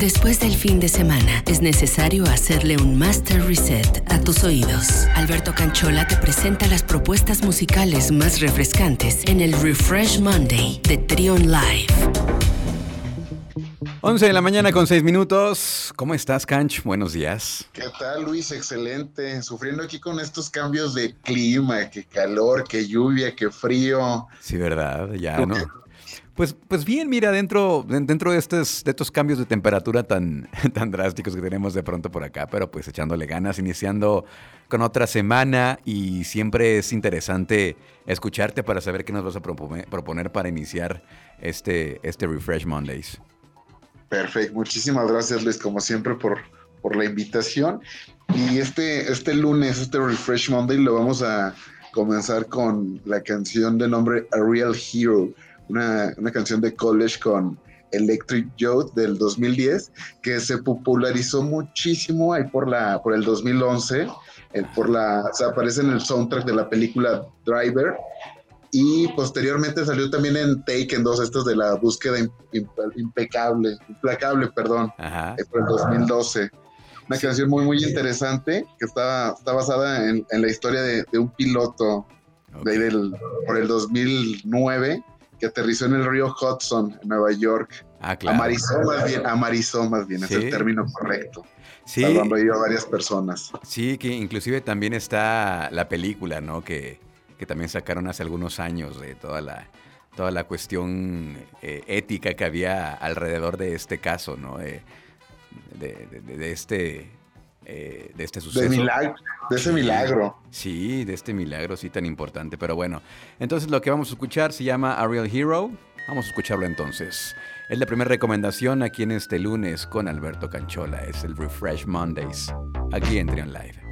Después del fin de semana, es necesario hacerle un master reset a tus oídos. Alberto Canchola te presenta las propuestas musicales más refrescantes en el Refresh Monday de Trion Live. 11 de la mañana con 6 minutos. ¿Cómo estás, Canch? Buenos días. ¿Qué tal, Luis? Excelente. Sufriendo aquí con estos cambios de clima, que calor, que lluvia, que frío. Sí, verdad, ya, ¿no? Pues, pues bien, mira, dentro, dentro de, estos, de estos cambios de temperatura tan, tan drásticos que tenemos de pronto por acá, pero pues echándole ganas, iniciando con otra semana y siempre es interesante escucharte para saber qué nos vas a proponer, para iniciar este, este Refresh Mondays. Perfecto, muchísimas gracias Luis, como siempre, por, por la invitación. Y este, este lunes, este Refresh Monday, lo vamos a comenzar con la canción de nombre A Real Hero una, canción de college con Electric Joe del 2010, que se popularizó muchísimo ahí por, la, por el 2011, eh, por la, se aparece en el soundtrack de la película Driver, y posteriormente salió también en Taken, dos estos de la búsqueda impecable, implacable, perdón, eh, por el 2012. Una canción muy, muy interesante que está, está basada en, la historia de, un piloto de por el 2009 que aterrizó en el río Hudson, en Nueva York. Ah, claro. Amarizó más bien, amarizó más bien, es el término correcto. Sí. Donde iba varias personas. Sí, que inclusive también está la película, ¿no? Que, que también sacaron hace algunos años de toda la, toda la cuestión eh, ética que había alrededor de este caso, ¿no? de, de, este eh, de este suceso. De, milagro, de ese milagro. Sí, de este milagro, sí, tan importante. Pero bueno, entonces lo que vamos a escuchar se llama A Real Hero. Vamos a escucharlo entonces. Es la primera recomendación aquí en este lunes con Alberto Canchola. Es el Refresh Mondays, aquí en Trion Live.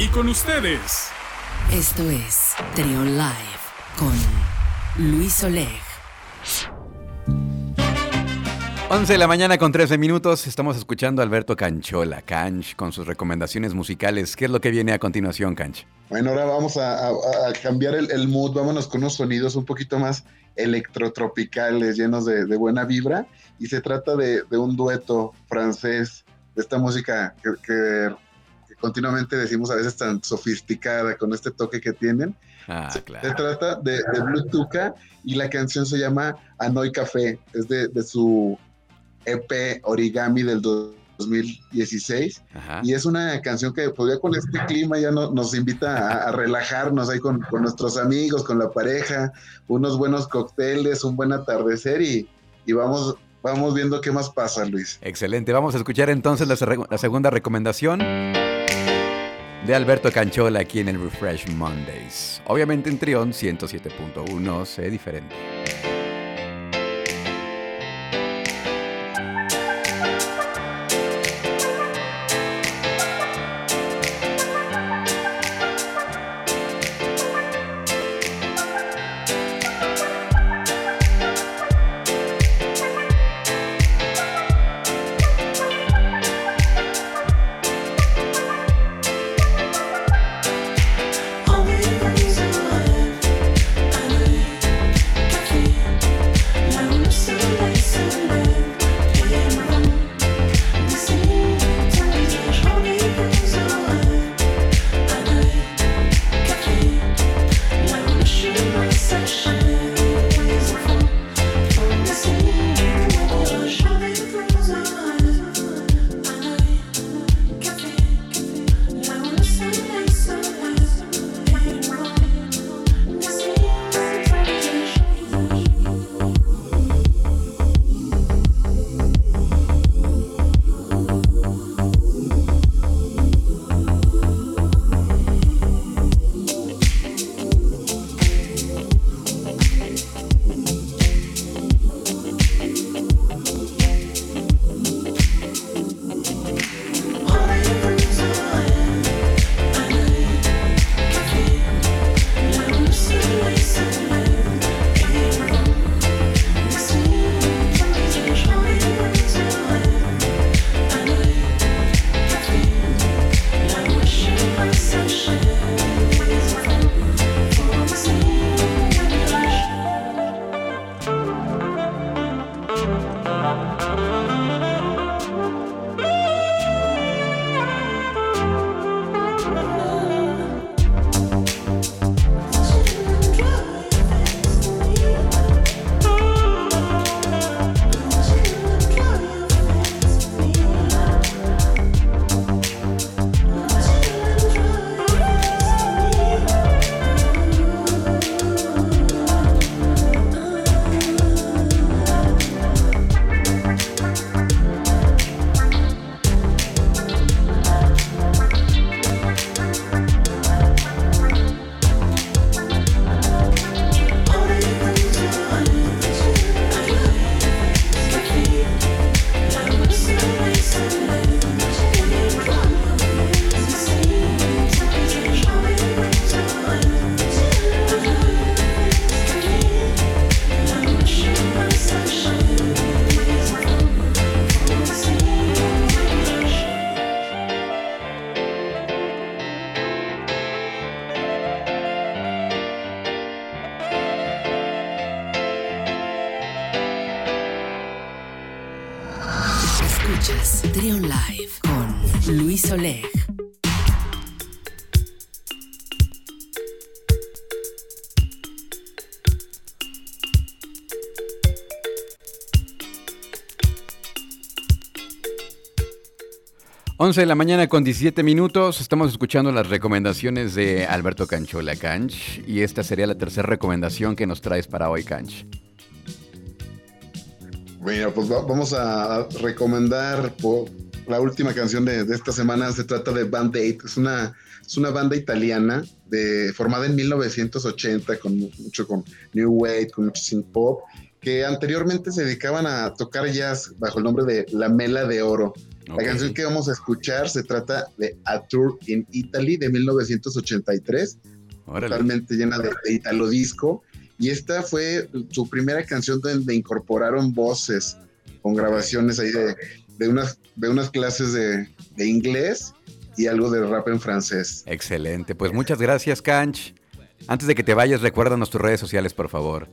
Y con ustedes. Esto es Trion Live con Luis Oleg. 11 de la mañana con 13 minutos. Estamos escuchando a Alberto Canchola, Canch, con sus recomendaciones musicales. ¿Qué es lo que viene a continuación, Canch? Bueno, ahora vamos a, cambiar el, mood. Vámonos con unos sonidos un poquito más electrotropicales, llenos de, buena vibra. Y se trata de, un dueto francés, de esta música que, continuamente decimos a veces tan sofisticada, con este toque que tienen. Ah, se, claro. se trata de, de Blue Tuca y la canción se llama Hanoi Café. Es de, de su EP Origami del 2016. Y es una canción que podría con este clima ya nos invita a, relajarnos ahí con, nuestros amigos, con la pareja, unos buenos cócteles, un buen atardecer y, vamos, vamos viendo qué más pasa, Luis. Excelente. Vamos a escuchar entonces la, la segunda recomendación de Alberto Canchola aquí en el Refresh Mondays. Obviamente en Trión 107.1, sé diferente. 11 de la mañana con 17 minutos. Estamos escuchando las recomendaciones de Alberto Canchola Canch. Y esta sería la tercera recomendación que nos traes para hoy, Canch. Mira, pues vamos a recomendar la última canción de, esta semana se trata de Band Aid. Es una, es una banda italiana de, formada en 1980 con mucho con New Wave, con mucho synth pop, que anteriormente se dedicaban a tocar jazz bajo el nombre de La Mela de Oro. La canción que vamos a escuchar se trata de A Tour in Italy de 1983, totalmente llena de, italo disco. Y esta fue su primera canción donde incorporaron voces con grabaciones ahí de, unas, de unas clases de, de inglés y algo de rap en francés. Excelente, pues muchas gracias, Canch. Antes de que te vayas, recuérdanos tus redes sociales, por favor.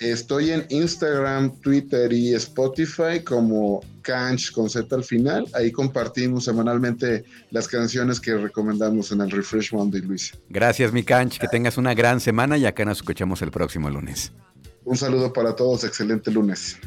Estoy en Instagram, Twitter y Spotify como Canch con Z al final. Ahí compartimos semanalmente las canciones que recomendamos en el Refresh Monday, Luis. Gracias, mi Canch. Que tengas una gran semana y acá nos escuchamos el próximo lunes. Un saludo para todos. Excelente lunes.